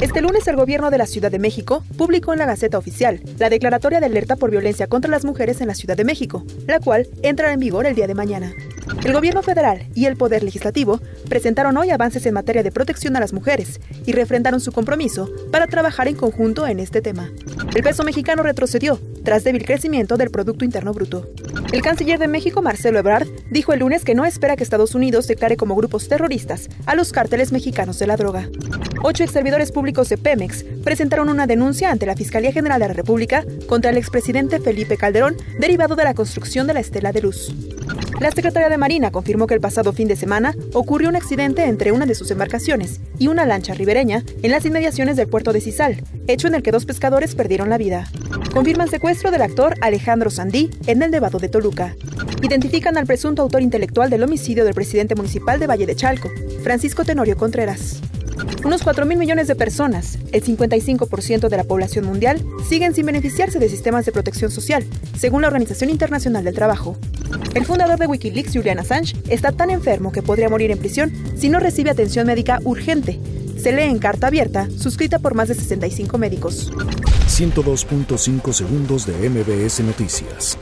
Este lunes el gobierno de la Ciudad de México publicó en la Gaceta Oficial la declaratoria de alerta por violencia contra las mujeres en la Ciudad de México, la cual entrará en vigor el día de mañana. El gobierno federal y el Poder Legislativo presentaron hoy avances en materia de protección a las mujeres y refrendaron su compromiso para trabajar en conjunto en este tema. El peso mexicano retrocedió tras débil crecimiento del Producto Interno Bruto. El canciller de México, Marcelo Ebrard, dijo el lunes que no espera que Estados Unidos declare como grupos terroristas a los cárteles mexicanos de la droga. Ocho ex servidores públicos de Pemex presentaron una denuncia ante la Fiscalía General de la República contra el expresidente Felipe Calderón, derivado de la construcción de la Estela de Luz. La Secretaría de Marina confirmó que el pasado fin de semana ocurrió un accidente entre una de sus embarcaciones y una lancha ribereña en las inmediaciones del puerto de Cisal, hecho en el que dos pescadores perdieron la vida. Confirman secuestro del actor Alejandro Sandí en el Nevado de Toluca. Identifican al presunto autor intelectual del homicidio del presidente municipal de Valle de Chalco, Francisco Tenorio Contreras. Unos 4 mil millones de personas, el 55% de la población mundial, siguen sin beneficiarse de sistemas de protección social, según la Organización Internacional del Trabajo. El fundador de Wikileaks, Julian Assange, está tan enfermo que podría morir en prisión si no recibe atención médica urgente. Se lee en carta abierta, suscrita por más de 65 médicos. 102.5 segundos de MBS Noticias.